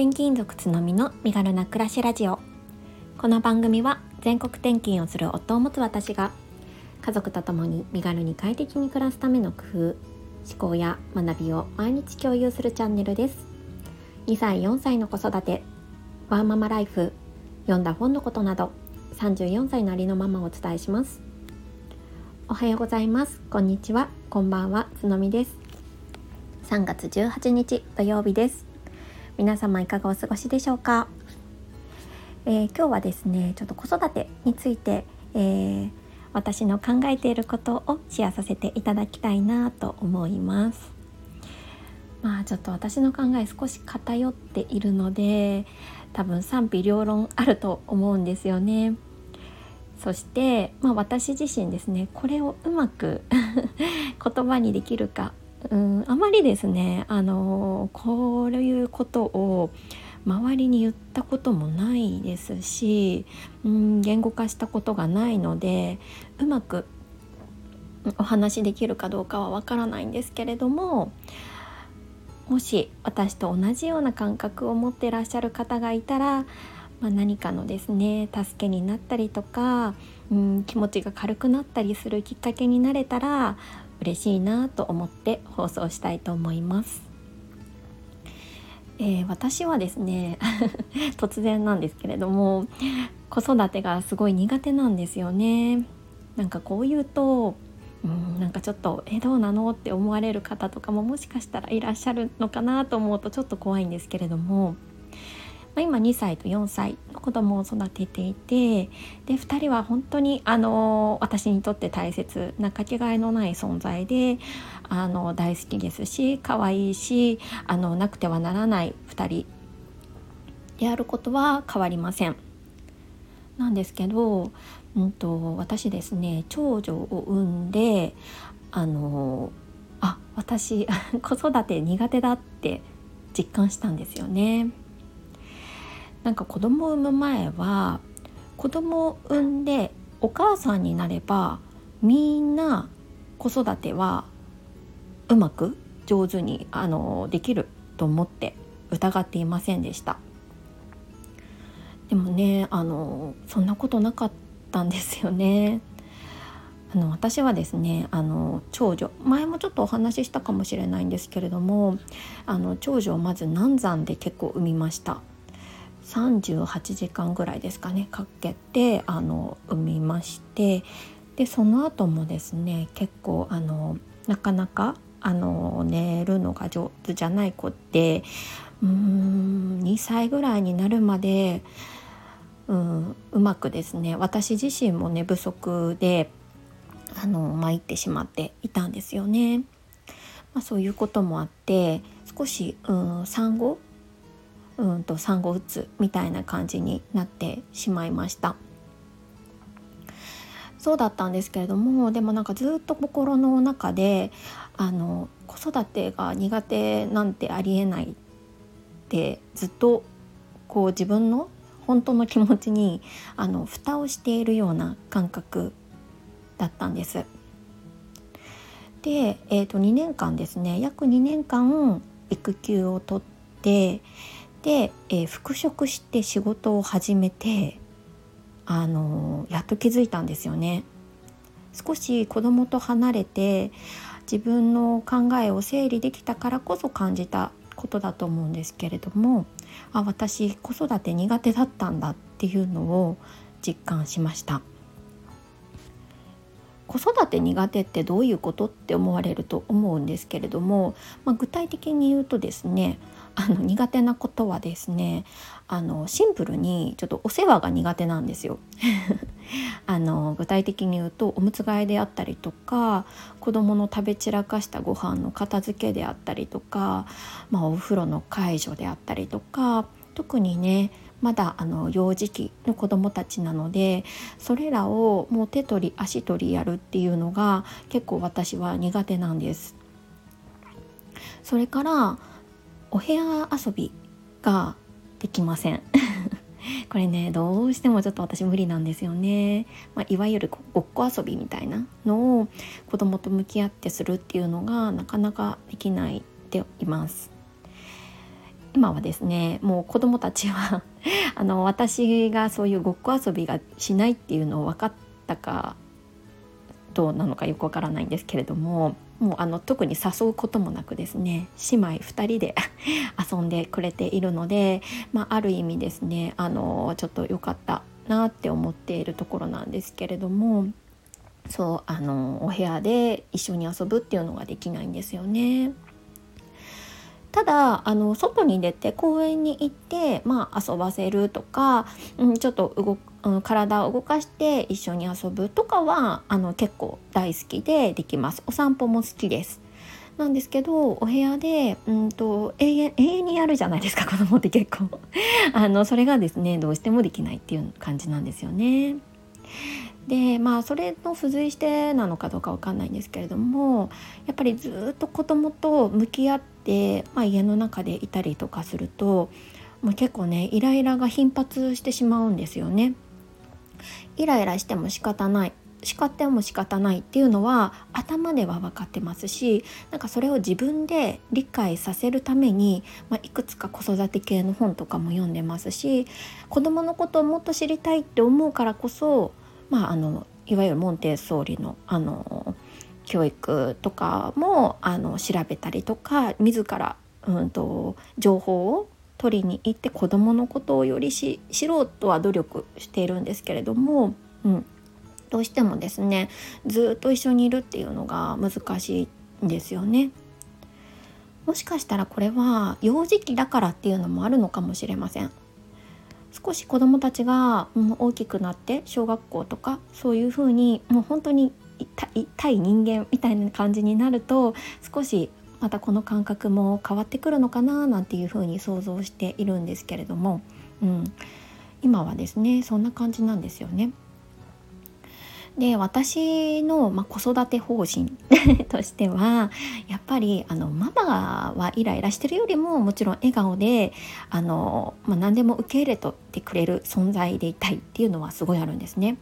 転勤族つのみの身軽な暮らしラジオ。この番組は全国転勤をする夫を持つ私が家族と共に身軽に快適に暮らすための工夫思考や学びを毎日共有するチャンネルです。2歳4歳の子育てワーママライフ読んだ本のことなど34歳のありのままをお伝えします。おはようございます。こんにちは。こんばんは。つのみです。3月18日土曜日です。皆様いかがお過ごしでしょうか、えー、今日はですねちょっと子育てについて、えー、私の考えていることをシェアさせていただきたいなと思います。まあちょっと私の考え少し偏っているので多分賛否両論あると思うんですよね。そして、まあ、私自身ですねこれをうまく 言葉にできるかうんあまりですねあのこういうことを周りに言ったこともないですし、うん、言語化したことがないのでうまくお話しできるかどうかはわからないんですけれどももし私と同じような感覚を持ってらっしゃる方がいたら、まあ、何かのですね助けになったりとか、うん、気持ちが軽くなったりするきっかけになれたら嬉しいなと思って放送したいと思います。えー、私はですね 突然なんですけれども子育てがすごい苦手なんですよね。なんかこう言うとうんなんかちょっと「えどうなの?」って思われる方とかももしかしたらいらっしゃるのかなと思うとちょっと怖いんですけれどもまあ、今2歳と4歳の子供を育てていてで2人は本当にあの私にとって大切なかけがえのない存在であの大好きですし可愛いしあのなくてはならない2人であることは変わりません。なんですけど、うんと、私ですね長女を産んであのあ私子育て苦手だって実感したんですよね。なんか子供を産む前は子供を産んでお母さんになればみんな子育てはうまく上手にあのできると思って疑っていませんでした。でもねあのそんなことなかったんですよね。あの私はですねあの長女前もちょっとお話ししたかもしれないんですけれどもあの長女をまず難産で結構産みました。38時間ぐらいですかねかけてあの産みましてでその後もですね結構あのなかなかあの寝るのが上手じゃない子ってうーん2歳ぐらいになるまでうんうまくですね私自身も寝不足であの参ってしまっていたんですよね。まあ、そういうこともあって少し、うん、産後うんと産後うつみたいな感じになってしまいましたそうだったんですけれどもでもなんかずっと心の中であの子育てが苦手なんてありえないってずっとこう自分の本当の気持ちにあの蓋をしているような感覚だったんです。で、えー、と2年間ですね約2年間育休を取ってで、えー、復職して仕事を始めてあのー、やっと気づいたんですよね。少し子供と離れて自分の考えを整理できたからこそ感じたことだと思うんですけれどもあ私子育て苦手だったんだっていうのを実感しました子育て苦手ってどういうことって思われると思うんですけれども、まあ、具体的に言うとですねあの苦手なことはですねあのシンプルにちょっとお世話が苦手なんですよ あの具体的に言うとおむつ替えであったりとか子供の食べ散らかしたご飯の片付けであったりとか、まあ、お風呂の介助であったりとか特にねまだあの幼児期の子どもたちなのでそれらをもう手取り足取りやるっていうのが結構私は苦手なんです。それからお部屋遊びができません。これねどうしてもちょっと私無理なんですよね、まあ、いわゆるごっこ遊びみたいなのを子供と向き合ってするっていうのがなかなかできないでいます。今はですねもう子どもたちは あの私がそういうごっこ遊びがしないっていうのを分かったかどうなのかよくわからないんですけれどももうあの特に誘うこともなくですね姉妹2人で 遊んでくれているので、まあ、ある意味ですねあのちょっと良かったなって思っているところなんですけれどもそうあのお部屋で一緒に遊ぶっていうのができないんですよね。ただあの外に出て公園に行って、まあ、遊ばせるとか、うん、ちょっと動うん、体を動かして一緒に遊ぶとかはあの結構大好きでできます。お散歩も好きです。なんですけどお部屋でうんと永遠永遠にやるじゃないですか子供って結構。あのそれがですねどうしてもできないっていう感じなんですよね。でまあそれの付随してなのかどうかわかんないんですけれどもやっぱりずっと子供と向き合って、まあ、家の中でいたりとかするともう結構ねイライラが頻発してしまうんですよね。イライラしても仕方ない叱っても仕方ないっていうのは頭では分かってますしなんかそれを自分で理解させるために、まあ、いくつか子育て系の本とかも読んでますし子どものことをもっと知りたいって思うからこそ、まあ、あのいわゆるモンテッソーリのあの教育とかもあの調べたりとか自ら、うんと情報を取りに行って子どものことをよりし知ろうとは努力しているんですけれども、うん、どうしてもですねずっと一緒にいるっていうのが難しいんですよね。もしかしたらこれは幼児期だからっていうのもあるのかもしれません。少し子どもたちが、うん、大きくなって小学校とかそういうふうにもう本当に対人間みたいな感じになると少しまたこの感覚も変わってくるのかななんていうふうに想像しているんですけれども、うん、今はですねそんな感じなんですよね。で私の、ま、子育て方針 としてはやっぱりあのママはイライラしてるよりももちろん笑顔であの、まあ、何でも受け入れとってくれる存在でいたいっていうのはすごいあるんですね。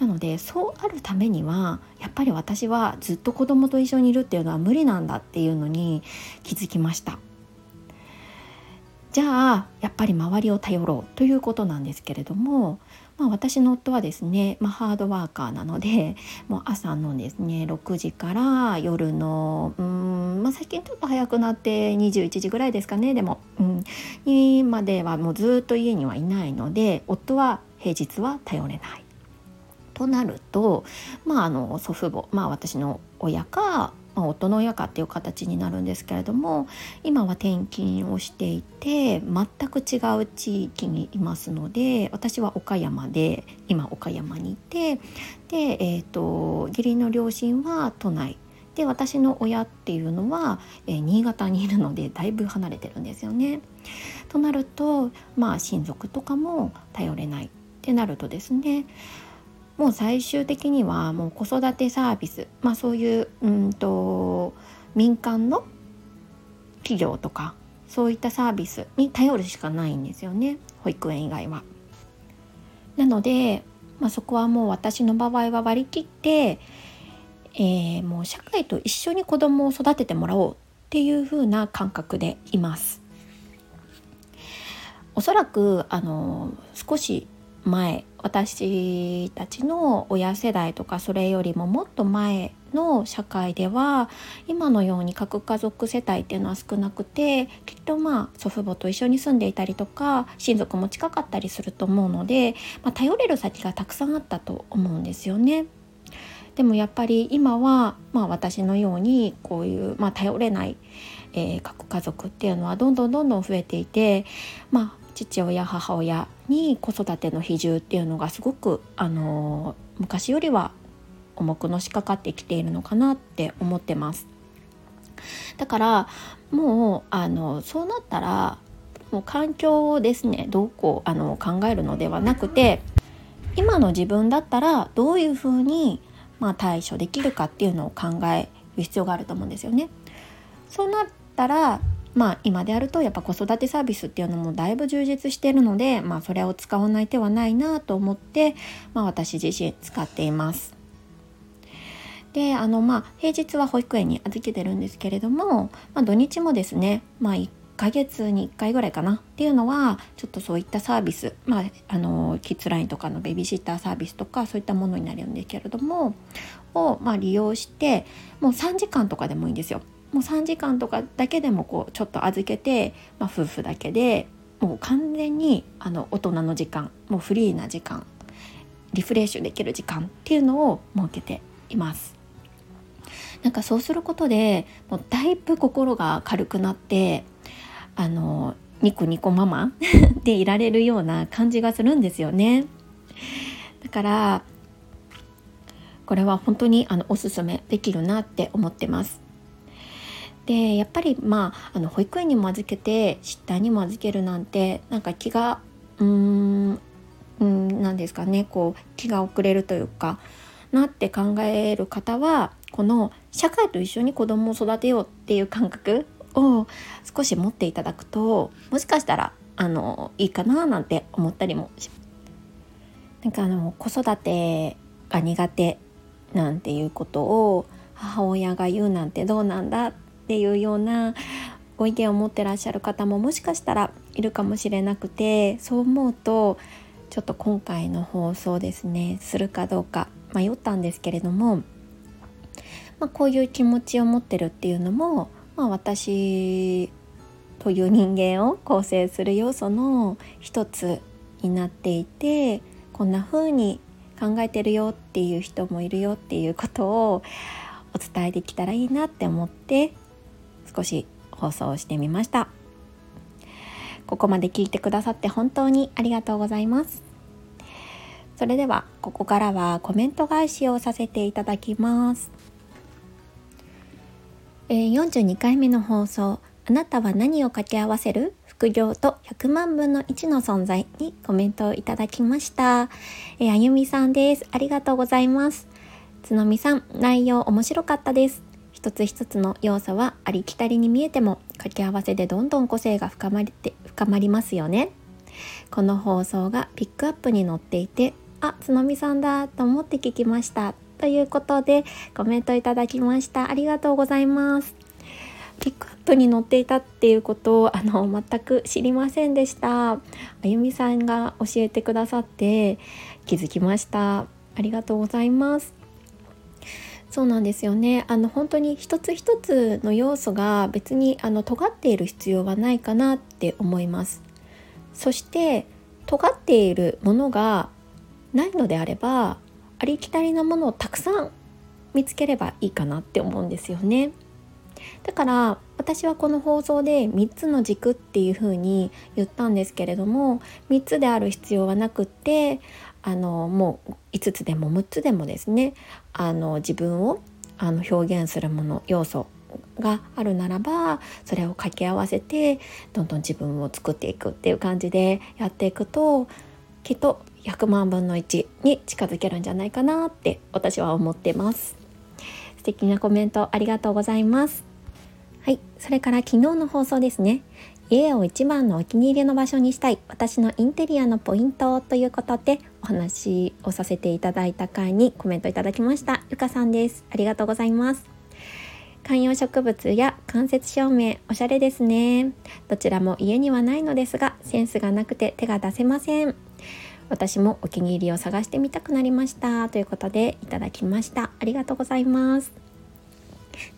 なのでそうあるためにはやっぱり私はずっと子供と一緒にいるっていうのは無理なんだっていうのに気づきましたじゃあやっぱり周りを頼ろうということなんですけれども、まあ、私の夫はですね、まあ、ハードワーカーなので もう朝のですね6時から夜のうん、まあ、最近ちょっと早くなって21時ぐらいですかねでも、うん、にまではもうずっと家にはいないので夫は平日は頼れない。となると、まあ、あの祖父母、まあ、私の親か、まあ、夫の親かっていう形になるんですけれども今は転勤をしていて全く違う地域にいますので私は岡山で今岡山にいてで、えーと、義理の両親は都内で私の親っていうのは、えー、新潟にいるのでだいぶ離れてるんですよね。となるとまあ親族とかも頼れないってなるとですねもう最終的にはもう子育てサービス、まあ、そういううんと民間の企業とかそういったサービスに頼るしかないんですよね保育園以外は。なので、まあ、そこはもう私の場合は割り切って、えー、もう社会と一緒に子供を育ててもらおうっていう風な感覚でいます。おそらくあの少し前私たちの親世代とかそれよりももっと前の社会では今のように核家族世帯っていうのは少なくてきっとまあ祖父母と一緒に住んでいたりとか親族も近かったりすると思うので、まあ、頼れる先がたくさんあったと思うんですよね。でもやっぱり今は、まあ、私のようにこういう、まあ、頼れない、えー、核家族っていうのはどんどんどんどん増えていて、まあ、父親母親に子育ての比重っていうのがすごくあの昔よりは重くのしかかってきているのかなって思ってます。だからもうあのそうなったらもう環境をですねどうこうあの考えるのではなくて今の自分だったらどういうふうに、まあ、対処できるかっていうのを考える必要があると思うんですよね。そうなったらまあ今であるとやっぱ子育てサービスっていうのもだいぶ充実してるのでまあそれを使わない手はないなと思って、まあ、私自身使っています。であのまあ平日は保育園に預けてるんですけれども、まあ、土日もですね、まあ、1ヶ月に1回ぐらいかなっていうのはちょっとそういったサービス、まあ、あのキッズラインとかのベビーシッターサービスとかそういったものになるんですけれどもを、まあ、利用してもう3時間とかでもいいんですよ。もう3時間とかだけでもこうちょっと預けて、まあ、夫婦だけでもう完全にあの大人の時間もうフリーな時間リフレッシュできる時間っていうのを設けています。なんかそうすることでもうだいぶ心が軽くなってあのニコニコママ でいられるような感じがするんですよね。だからこれは本当にあのおすすめできるなって思ってます。でやっぱりまああの保育園にも預けてシッターにも預けるなんてなんか気がうーん何ですかね。こう気が遅れるというかなって考える方はこの社会と一緒に子供を育てようっていう感覚を少し持っていただくともしかしたらあのいいかななんて思ったりもしなんかあの子育てが苦手なんていうことを母親が言うなんてどうなんだっていうようなご意見を持ってらっしゃる方ももしかしたらいるかもしれなくてそう思うとちょっと今回の放送ですねするかどうか迷ったんですけれども、まあ、こういう気持ちを持ってるっていうのも、まあ、私という人間を構成する要素の一つになっていてこんな風に考えてるよっていう人もいるよっていうことをお伝えできたらいいなって思って少し放送してみました。ここまで聞いてくださって本当にありがとうございます。それではここからはコメント返しをさせていただきます。えー、42回目の放送「あなたは何を掛け合わせる?」副業と100万分の1の存在にコメントをいただきました。えー、あゆみさんです。ありがとうございます。つのみさん、内容面白かったです。一つ一つの要素はありきたりに見えても掛け合わせでどんどん個性が深まって深まりますよね。この放送がピックアップに載っていてあつのみさんだと思って聞きました。ということでコメントいただきました。ありがとうございます。ピックアップに載っていたっていうことをあの全く知りませんでした。あゆみさんが教えてくださって気づきました。ありがとうございます。そうなんですよね。あの本当に一つ一つの要素が別にあの尖っている必要はないかなって思います。そして尖っているものがないのであればありきたりなものをたくさん見つければいいかなって思うんですよね。だから私はこの放送で3つの軸っていう風に言ったんですけれども3つである必要はなくってあのもう5つでも6つでもですねあの自分をあの表現するもの要素があるならばそれを掛け合わせてどんどん自分を作っていくっていう感じでやっていくときっと100万分の1に近づけるんじゃないかなって私は思ってます。素敵なコメントありがとうございます。はい。それから昨日の放送ですね。家を一番のお気に入りの場所にしたい。私のインテリアのポイントということでお話をさせていただいた回にコメントいただきました。ゆかさんです。ありがとうございます。観葉植物や間接照明おしゃれですね。どちらも家にはないのですがセンスがなくて手が出せません。私もお気に入りを探してみたくなりました。ということでいただきました。ありがとうございます。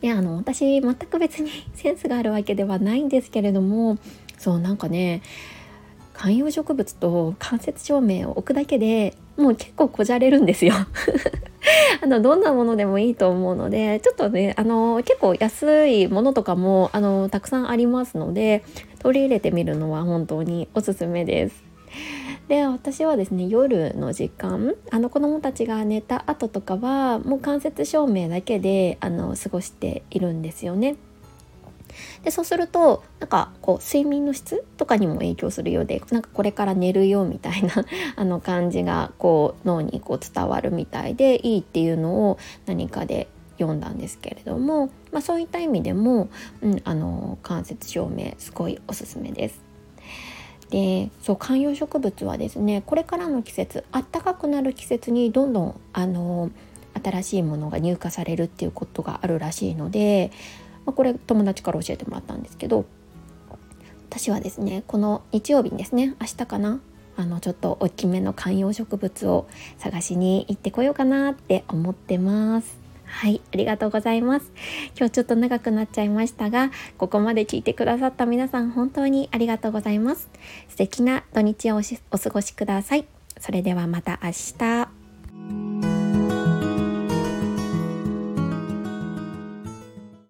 であの私全く別に センスがあるわけではないんですけれどもそうなんかね観葉植物と間接照明を置くだけでもう結構こじゃれるんですよ あのどんなものでもいいと思うのでちょっとねあの結構安いものとかもあのたくさんありますので取り入れてみるのは本当におすすめです。で私はですね夜の時間あの子どもたちが寝た後とかはもう間接照明だけであの過ごしているんですよね。でそうするとなんかこう睡眠の質とかにも影響するようでなんかこれから寝るよみたいな あの感じがこう脳にこう伝わるみたいでいいっていうのを何かで読んだんですけれども、まあ、そういった意味でも、うん、あの間接照明すごいおすすめです。でそう観葉植物はですねこれからの季節あったかくなる季節にどんどんあの新しいものが入荷されるっていうことがあるらしいので、まあ、これ友達から教えてもらったんですけど私はですねこの日曜日にですね明日かなあのちょっと大きめの観葉植物を探しに行ってこようかなって思ってます。はいありがとうございます。今日ちょっと長くなっちゃいましたがここまで聞いてくださった皆さん本当にありがとうございます。素敵な土日をお過ごしください。それではまた明日。